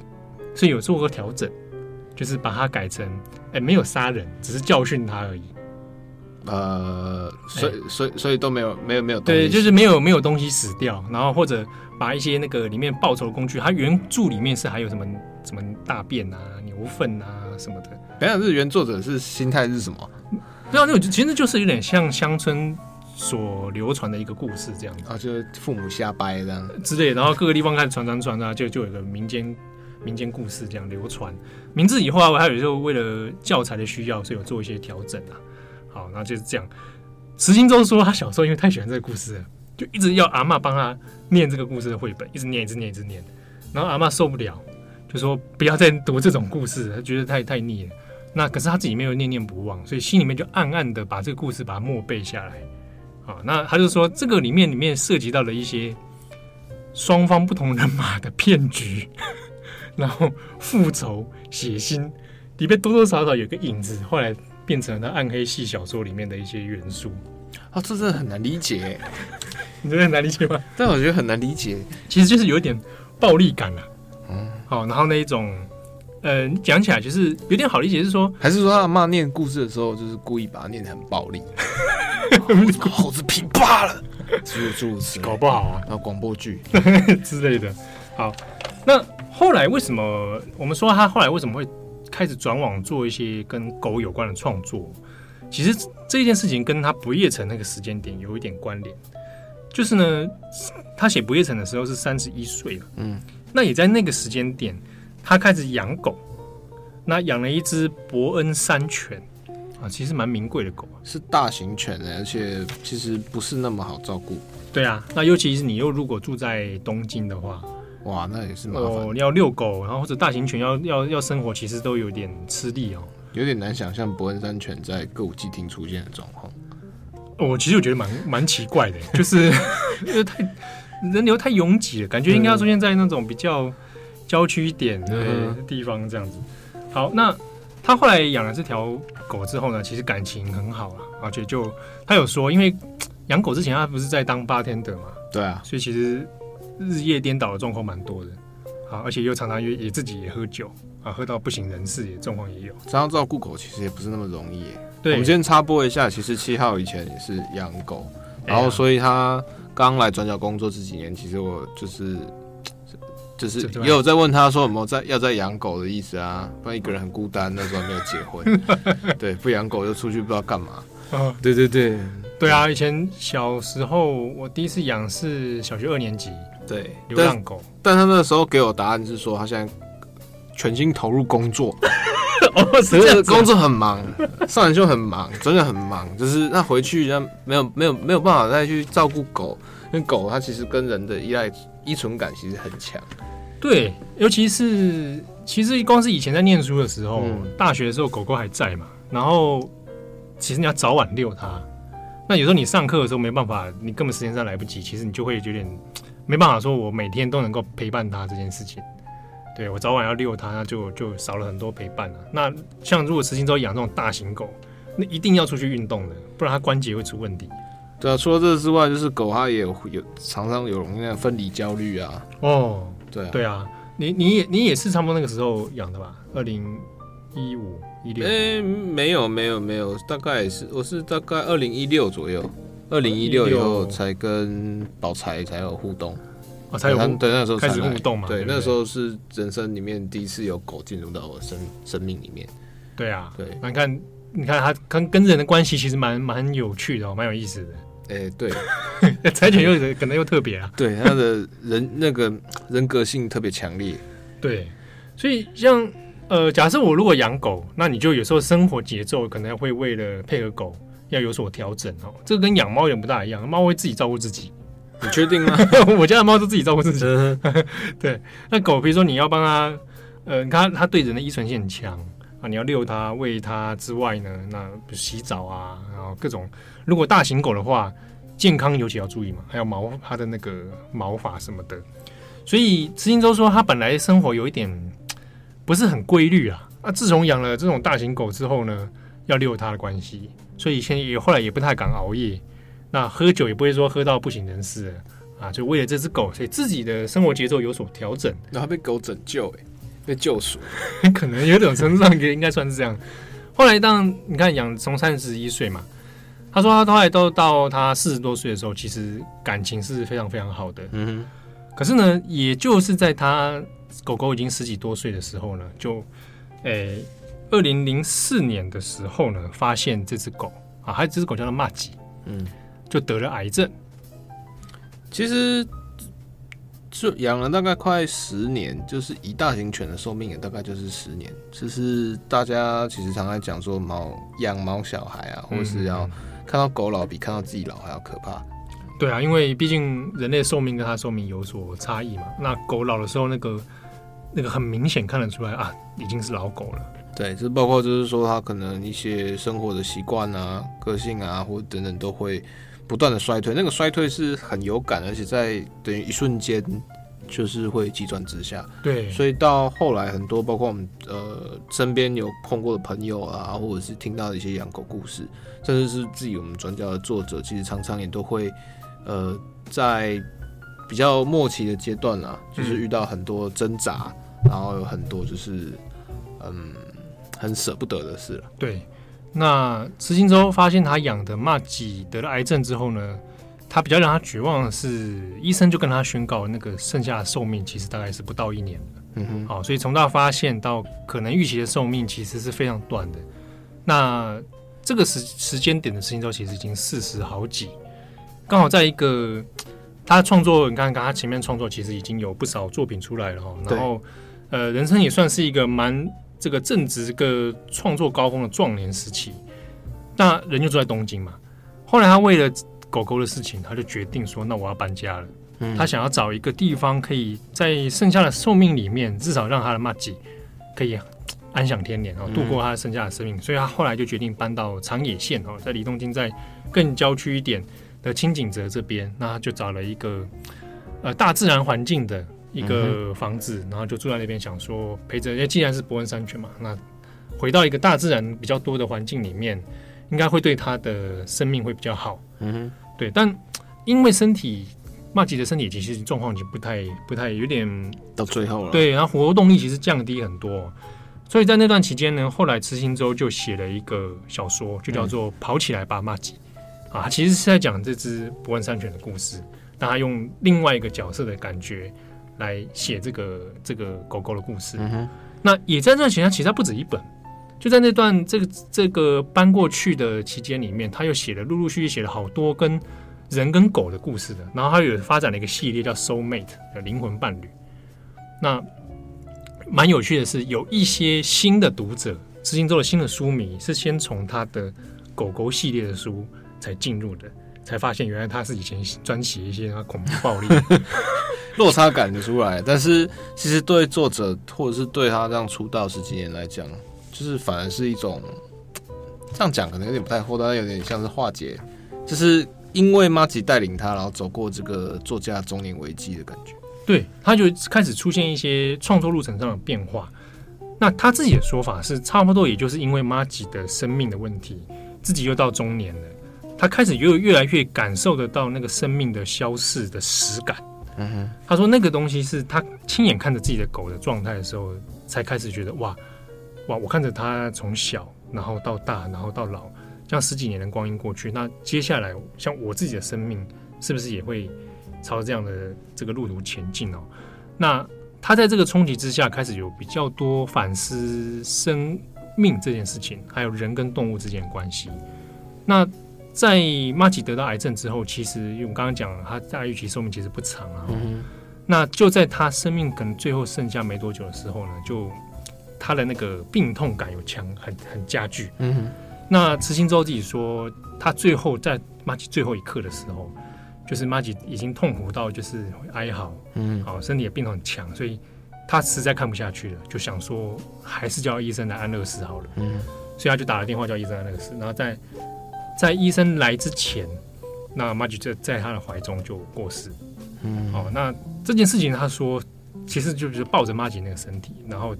所以有做过调整，就是把它改成，哎，没有杀人，只是教训他而已。呃，所以所以所以都没有没有没有对，就是没有没有东西死掉，然后或者把一些那个里面报仇的工具，它原著里面是还有什么什么大便啊、牛粪啊什么的。等下，是原作者是心态是什么？不知道，那其实就是有点像乡村所流传的一个故事这样子啊，就是父母瞎掰这样之类，然后各个地方开始传传传啊，就就有个民间民间故事这样流传。名字以后啊，我还有时候为了教材的需要，所以有做一些调整啊。好，那就是这样。石金洲说，他小时候因为太喜欢这个故事了，就一直要阿嬷帮他念这个故事的绘本，一直念，一直念，一直念。然后阿嬷受不了，就说不要再读这种故事，她觉得太太腻了。那可是他自己没有念念不忘，所以心里面就暗暗的把这个故事把它默背下来。好，那他就说这个里面里面涉及到了一些双方不同人马的骗局，然后复仇、血腥，里面多多少少有个影子。后来。变成了暗黑系小说里面的一些元素啊，这真的很难理解。你觉得很难理解吗？但我觉得很难理解，其实就是有一点暴力感了。嗯，好，然后那一种，呃，讲起来就是有点好理解，是说，还是说他骂念故事的时候，就是故意把它念得很暴力，猴子皮扒了，诸如诸如此类，搞不好啊，然后广播剧 之类的。好，那后来为什么我们说他后来为什么会？开始转网做一些跟狗有关的创作，其实这件事情跟他不夜城那个时间点有一点关联。就是呢，他写不夜城的时候是三十一岁了，嗯，那也在那个时间点，他开始养狗，那养了一只伯恩山犬啊，其实蛮名贵的狗，是大型犬的，而且其实不是那么好照顾。对啊，那尤其是你又如果住在东京的话。哇，那也是麻烦。哦，要遛狗，然后或者大型犬要要要生活，其实都有点吃力哦。有点难想象伯恩山犬在歌舞伎町出现的状况。我、哦、其实我觉得蛮蛮奇怪的，就是因为 太人流太拥挤了，感觉应该要出现在那种比较郊区一点的地方这样子。好，那他后来养了这条狗之后呢，其实感情很好啊，而且就他有说，因为养狗之前他不是在当 bartender 嘛，对啊，所以其实。日夜颠倒的状况蛮多的，啊，而且又常常也也自己也喝酒啊，喝到不省人事，也状况也有。这样照顾狗其实也不是那么容易。对，我们先插播一下，其实七号以前也是养狗，然后所以他刚来转角工作这几年，其实我就是 就是也有在问他说有没有在要在养狗的意思啊，不然一个人很孤单，那时候还没有结婚，对，不养狗就出去不知道干嘛。啊，对对对，对啊，以前小时候我第一次养是小学二年级。对，流浪狗，但他那个时候给我答案是说，他现在全心投入工作，哦，是这样子，工作很忙，上完就很忙，真的很忙，就是那回去，那没有没有没有办法再去照顾狗，因为狗它其实跟人的依赖依存感其实很强。对，尤其是其实光是以前在念书的时候，嗯、大学的时候狗狗还在嘛，然后其实你要早晚遛它。那有时候你上课的时候没办法，你根本时间上来不及，其实你就会有点没办法说，我每天都能够陪伴它这件事情。对，我早晚要遛它，那就就少了很多陪伴了。那像如果慈心洲养这种大型狗，那一定要出去运动的，不然它关节会出问题。对啊，除了这个之外，就是狗它也有有常常有容易分离焦虑啊。哦，对啊，对啊，你你也你也是差不多那个时候养的吧？二零一五一六？哎，没有没有没有，大概也是我是大概二零一六左右，二零一六以后才跟宝财才有互动。哦、才有对，那时候开始互动嘛。对，那时候是人生里面第一次有狗进入到我生生命里面。对啊，对。那你看，你看它跟跟人的关系其实蛮蛮有趣的，蛮有意思的。哎、欸，对，柴犬又可能又特别啊。对，它的人那个人格性特别强烈。对，所以像呃，假设我如果养狗，那你就有时候生活节奏可能会为了配合狗要有所调整哦。这个跟养猫有点不大一样，猫会自己照顾自己。你确定吗？我家的猫都自己照顾自己。对，那狗，比如说你要帮它，呃，它它对人的依存性很强啊，你要遛它、喂它之外呢，那洗澡啊，然后各种。如果大型狗的话，健康尤其要注意嘛，还有毛它的那个毛发什么的。所以慈心洲说，它本来生活有一点不是很规律啊。那自从养了这种大型狗之后呢，要遛它的关系，所以现在也后来也不太敢熬夜。那喝酒也不会说喝到不省人事啊，就为了这只狗，所以自己的生活节奏有所调整。然后被狗拯救，哎，被救赎，可能有点程度上应该算是这样。后来当你看养从三十一岁嘛，他说他后来都到他四十多岁的时候，其实感情是非常非常好的。嗯哼。可是呢，也就是在他狗狗已经十几多岁的时候呢，就诶，二零零四年的时候呢，发现这只狗啊，还有这只狗叫做玛吉，嗯。就得了癌症。其实就养了大概快十年，就是一大型犬的寿命也大概就是十年。其实大家其实常常讲说猫养猫小孩啊，或是要看到狗老比看到自己老还要可怕。对啊，因为毕竟人类寿命跟它寿命有所差异嘛。那狗老的时候，那个那个很明显看得出来啊，已经是老狗了。对，这包括就是说它可能一些生活的习惯啊、个性啊，或等等都会。不断的衰退，那个衰退是很有感，而且在等于一瞬间就是会急转直下。对，所以到后来很多，包括我们呃身边有碰过的朋友啊，或者是听到的一些养狗故事，甚至是自己我们转角的作者，其实常常也都会呃在比较末期的阶段啊，就是遇到很多挣扎，嗯，然后有很多就是嗯很舍不得的事了。对。那慈心洲发现他养的马吉得了癌症之后呢，他比较让他绝望的是，医生就跟他宣告，那个剩下的寿命其实大概是不到一年的。嗯哼，好，所以从他发现到可能预期的寿命其实是非常短的。那这个时时间点的慈心周其实已经四十好几，刚好在一个他创作，你看，看他前面创作其实已经有不少作品出来了哈。然后，呃，人生也算是一个蛮。这个正值个创作高峰的壮年时期，那人就住在东京嘛。后来他为了狗狗的事情，他就决定说：“那我要搬家了。嗯”他想要找一个地方，可以在剩下的寿命里面，至少让他的马吉可以安享天年哦，度过他剩下的生命。嗯、所以他后来就决定搬到长野县哦，在离东京在更郊区一点的清井泽这边。那他就找了一个呃大自然环境的。一个房子，然后就住在那边，想说陪着。因为既然是伯恩山泉嘛，那回到一个大自然比较多的环境里面，应该会对他的生命会比较好。嗯哼，对。但因为身体马吉的身体其实状况已经不太、不太有点到最后了。对，然后活动力其实降低很多，所以在那段期间呢，后来慈心周就写了一个小说，就叫做《跑起来吧，马吉》啊，其实是在讲这只伯恩山犬的故事，但他用另外一个角色的感觉。来写这个这个狗狗的故事，嗯、那也在这段期间，其实他不止一本，就在那段这个这个搬过去的期间里面，他又写了陆陆续续写了好多跟人跟狗的故事的，然后他有发展了一个系列叫 Soul Mate 的灵魂伴侣。那蛮有趣的是，有一些新的读者，知心洲的新的书迷是先从他的狗狗系列的书才进入的，才发现原来他是以前专写一些恐怖暴力。落差感就出来，但是其实对作者或者是对他这样出道十几年来讲，就是反而是一种这样讲可能有点不太厚道，但有点像是化解就是因为麻吉带领他，然后走过这个作家中年危机的感觉。对，他就开始出现一些创作路程上的变化。那他自己的说法是，差不多也就是因为麻吉的生命的问题，自己又到中年了，他开始又越来越感受得到那个生命的消逝的实感。哼，他说那个东西是他亲眼看着自己的狗的状态的时候，才开始觉得哇哇，我看着它从小然后到大，然后到老，这样十几年的光阴过去，那接下来像我自己的生命，是不是也会朝这样的这个路途前进哦？那他在这个冲击之下，开始有比较多反思生命这件事情，还有人跟动物之间的关系。那在马吉得到癌症之后，其实因为我刚刚讲，他大预期寿命其实不长啊。嗯、那就在他生命可能最后剩下没多久的时候呢，就他的那个病痛感有强很很加剧。嗯哼。那慈心周自己说，他最后在马吉最后一刻的时候，就是马吉已经痛苦到就是哀嚎，嗯，好，身体也病痛很强，所以他实在看不下去了，就想说还是叫医生来安乐死好了。嗯。所以他就打了电话叫医生安乐死，然后在。在医生来之前，那麻吉就在他的怀中就过世。嗯，哦，那这件事情他说，其实就是抱着麻吉那个身体，然后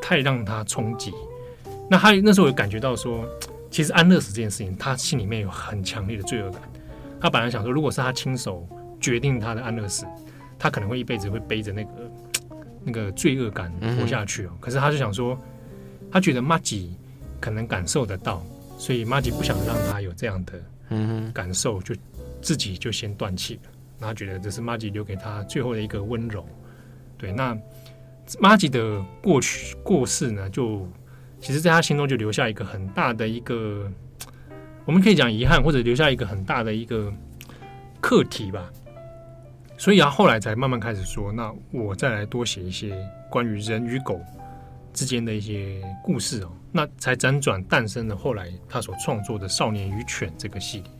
太让他冲击。那他那时候有感觉到说，其实安乐死这件事情，他心里面有很强烈的罪恶感。他本来想说，如果是他亲手决定他的安乐死，他可能会一辈子会背着那个那个罪恶感活下去哦。嗯、可是他就想说，他觉得麻吉可能感受得到。所以马吉不想让他有这样的感受，就自己就先断气了。他觉得这是马吉留给他最后的一个温柔。对，那马吉的过去过世呢，就其实在他心中就留下一个很大的一个，我们可以讲遗憾，或者留下一个很大的一个课题吧。所以他后来才慢慢开始说，那我再来多写一些关于人与狗之间的一些故事哦。那才辗转诞生了后来他所创作的《少年与犬》这个系列。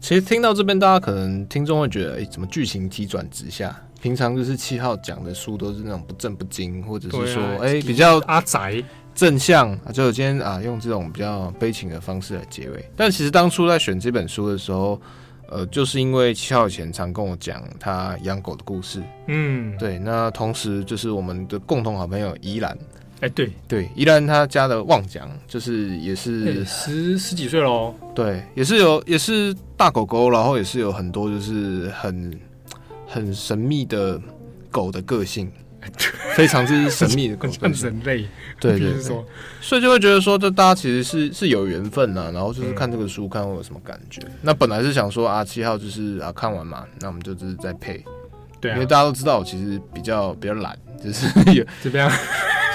其实听到这边，大家可能听众会觉得，哎、欸，怎么剧情急转直下？平常就是七号讲的书都是那种不正不经，或者是说，哎、啊欸，比较阿宅正向。就今天啊，用这种比较悲情的方式来结尾。但其实当初在选这本书的时候。呃，就是因为七号以前常跟我讲他养狗的故事，嗯，对。那同时就是我们的共同好朋友宜兰，哎、欸，对对，宜兰他家的旺奖就是也是十十几岁喽，对，也是有也是大狗狗，然后也是有很多就是很很神秘的狗的个性。非常之神秘的，像人类，对对对，所以就会觉得说，这大家其实是是有缘分呐。然后就是看这个书，看会有什么感觉。那本来是想说啊，七号就是啊，看完嘛，那我们就只是再配。对，因为大家都知道，我其实比较比较懒，就是有这边，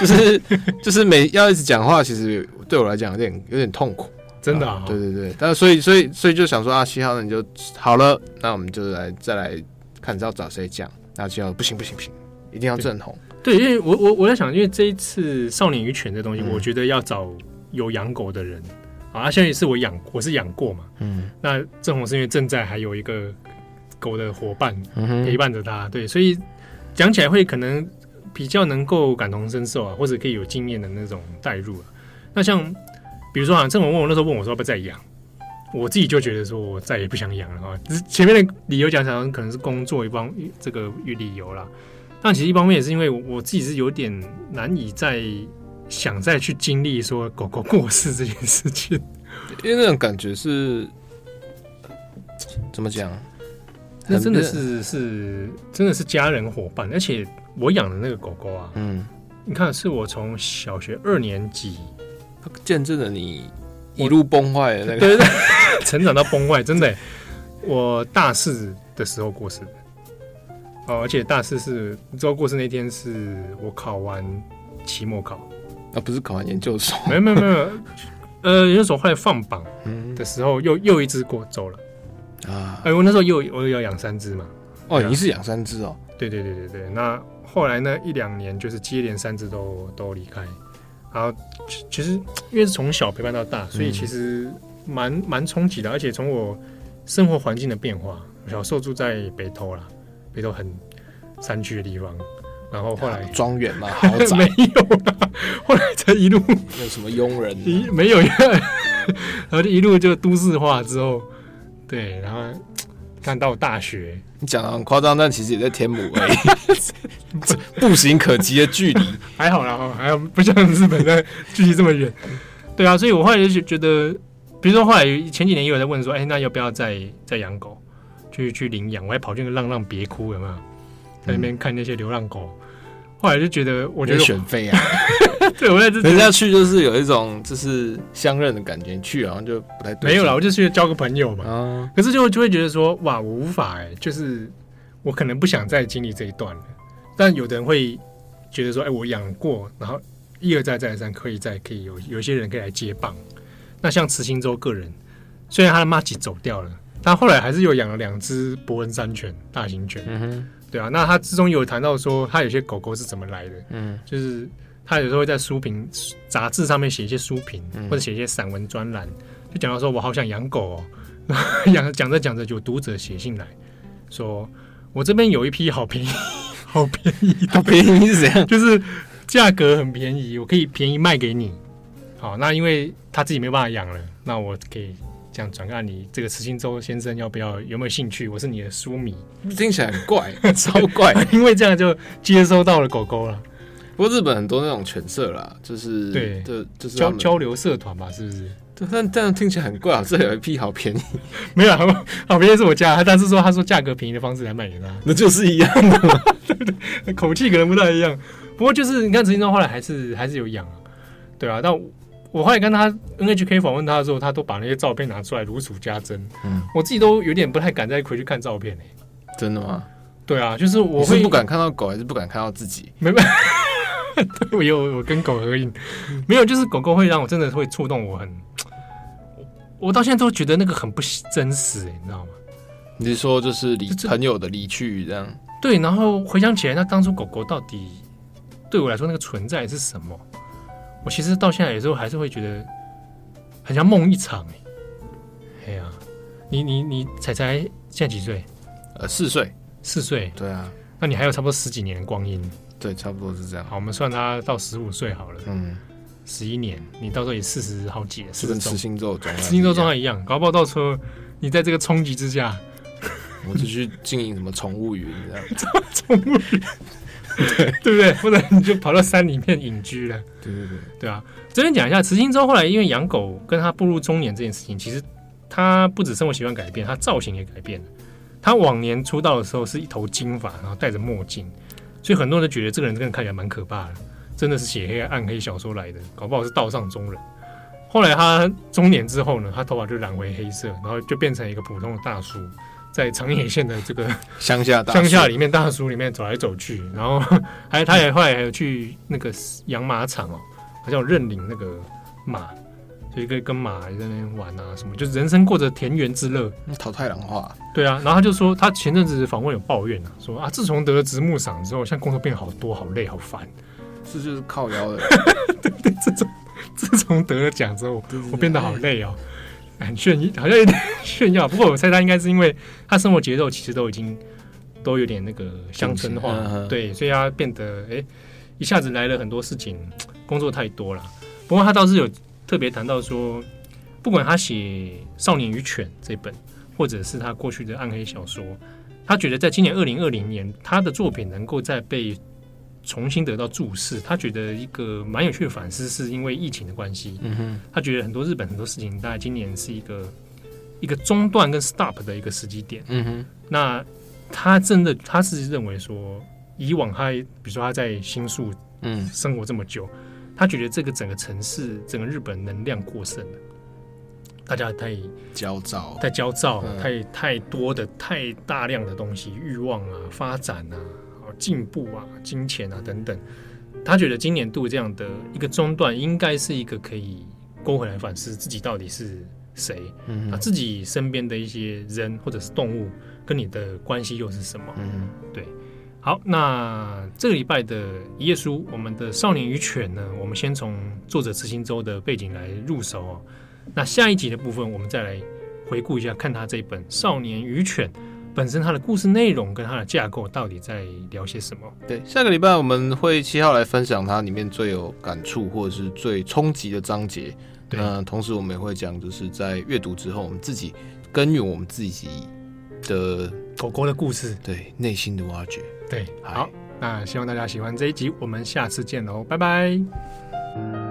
就是就是每要一直讲话，其实对我来讲有点有点痛苦，真的。对对对，但所以所以所以就想说啊，七号那你就好了，那我们就来再来看要找谁讲。那七号不行不行不行。一定要正红，对，因为我我我在想，因为这一次《少年与犬》这东西，嗯、我觉得要找有养狗的人。啊，相当于是我养，我是养过嘛，嗯，那正红是因为正在还有一个狗的伙伴陪伴着他，嗯、对，所以讲起来会可能比较能够感同身受啊，或者可以有经验的那种代入啊。那像比如说啊，正文问我那时候问我说要不要再养，我自己就觉得说我再也不想养了啊，只是前面的理由讲起来可能是工作一帮这个理由啦。但其实一方面也是因为我自己是有点难以再想再去经历说狗狗过世这件事情，因为那种感觉是怎么讲？那真的是是真的是家人伙伴，而且我养的那个狗狗啊，嗯，你看是我从小学二年级，它见证了你一路崩坏的那个，对对对，成长到崩坏，真的，我大四的时候过世的。哦，而且大四是，你知道过世那天是我考完期末考，啊，不是考完研究所，没有没有没有，呃，研究所后来放榜的时候，又又一只过走了。啊，哎，我那时候又我又要养三只嘛，哦，你是养三只哦，对对对对对，那后来呢一两年就是接连三次都都离开，然后其实因为是从小陪伴到大，所以其实蛮蛮冲击的，而且从我生活环境的变化，我小时候住在北投啦。北投很山区的地方，然后后来庄园嘛，豪宅没有了，后来才一路有什么佣人？没有，然后就一路就都市化之后，对，然后看到大学，你讲的很夸张，但其实也在天母而已，步行可及的距离，还好啦，还好不像日本的距离这么远。对啊，所以我后来就觉得，比如说后来前几年也有在问说，哎，那要不要再再养狗，去去领养？我还跑去那个浪浪别哭有没有？在那边看那些流浪狗。嗯后来就觉得，我觉得选妃啊，对，我在这人家去就是有一种就是相认的感觉，去好像就不太对。没有啦，我就去交个朋友嘛。啊，可是就就会觉得说，哇，我无法哎、欸，就是我可能不想再经历这一段了。但有的人会觉得说，哎、欸，我养过，然后一而再再而三，可以再可以有有些人可以来接棒。那像慈心洲个人，虽然他的妈吉走掉了，但后来还是有养了两只伯恩山犬，大型犬。嗯哼。对啊，那他之中有谈到说，他有些狗狗是怎么来的？嗯，就是他有时候会在书评杂志上面写一些书评，嗯、或者写一些散文专栏，就讲到说，我好想养狗哦。养讲着讲着，有读者写信来说，我这边有一批好便宜、好便宜、好便宜是怎样？就是价格很便宜，我可以便宜卖给你。好，那因为他自己没办法养了，那我可以。这样转个案，你这个慈心洲先生要不要？有没有兴趣？我是你的书迷，听起来很怪，超怪。因为这样就接收到了狗狗了。不过日本很多那种犬舍啦，就是对，就就是交交流社团吧，是不是？但这样听起来很怪啊！这有一批好便宜，没有好便宜是我家，但是说他说价格便宜的方式来卖给他，那就是一样的嘛，对不对？口气可能不太一样。不过就是你看慈心洲后来还是还是有养啊，对啊，但。我后来跟他 NHK 访问他的时候，他都把那些照片拿出来如数家珍。嗯，我自己都有点不太敢再回去看照片呢、欸。真的吗？对啊，就是我会是不敢看到狗，还是不敢看到自己？没办法，我有我跟狗合影，没有，就是狗狗会让我真的会触动我很，我到现在都觉得那个很不真实、欸，你知道吗？你是说就是离朋友的离去这样？对，然后回想起来，那当初狗狗到底对我来说那个存在是什么？我其实到现在有时候还是会觉得很像梦一场哎，哎呀，你你你彩彩现在几岁？呃，四岁，四岁。对啊，那你还有差不多十几年的光阴。对，差不多是这样。好，我们算他到十五岁好了。嗯，十一年，你到时候也四十好几了，是跟慈心洲状态，慈心洲状态一样，搞不好到时候你在这个冲击之下，我就去经营什么宠物园这样。宠物园。对，对不对？不然你就跑到山里面隐居了。对对对，对啊。这边讲一下，慈心洲后来因为养狗跟他步入中年这件事情，其实他不止生活习惯改变，他造型也改变了。他往年出道的时候是一头金发，然后戴着墨镜，所以很多人都觉得这个人真的看起来蛮可怕的，真的是写黑暗黑小说来的，搞不好是道上中人。后来他中年之后呢，他头发就染回黑色，然后就变成一个普通的大叔。在长野县的这个 乡下大乡下里面，大叔里面走来走去，然后还他也后来还有去那个养马场哦，好像有认领那个马，所以可以跟马在那边玩啊什么，就是人生过着田园之乐。桃太郎话，对啊，然后他就说，他前阵子访问有抱怨啊，说啊，自从得了直木赏之后，现在工作变好多，好累，好烦。这就是靠腰的，对 对，自从自从得了奖之后，我变得好累哦。很炫耀，好像有点炫耀。不过我猜他应该是因为他生活节奏其实都已经都有点那个乡村化，嗯、对，所以他变得哎、欸，一下子来了很多事情，工作太多了。不过他倒是有特别谈到说，不管他写《少年与犬》这本，或者是他过去的暗黑小说，他觉得在今年二零二零年，他的作品能够再被。重新得到注视，他觉得一个蛮有趣的反思，是因为疫情的关系。嗯哼，他觉得很多日本很多事情，大概今年是一个一个中断跟 stop 的一个时机点。嗯哼，那他真的他是认为说，以往他比如说他在新宿嗯生活这么久，嗯、他觉得这个整个城市整个日本能量过剩了，大家太焦躁，太焦躁，嗯、太太多的太大量的东西欲望啊，发展啊。进步啊，金钱啊等等，他觉得今年度这样的一个中断，应该是一个可以勾回来反思自己到底是谁，嗯，啊，自己身边的一些人或者是动物跟你的关系又是什么？嗯，对。好，那这个礼拜的一页书，我们的《少年与犬》呢，我们先从作者慈心周的背景来入手哦。那下一集的部分，我们再来回顾一下，看他这本《少年与犬》。本身它的故事内容跟它的架构到底在聊些什么？对，下个礼拜我们会七号来分享它里面最有感触或者是最冲击的章节。对那同时我们也会讲，就是在阅读之后，我们自己根源我们自己的狗狗的故事，对内心的挖掘。对，好，那希望大家喜欢这一集，我们下次见喽，拜拜。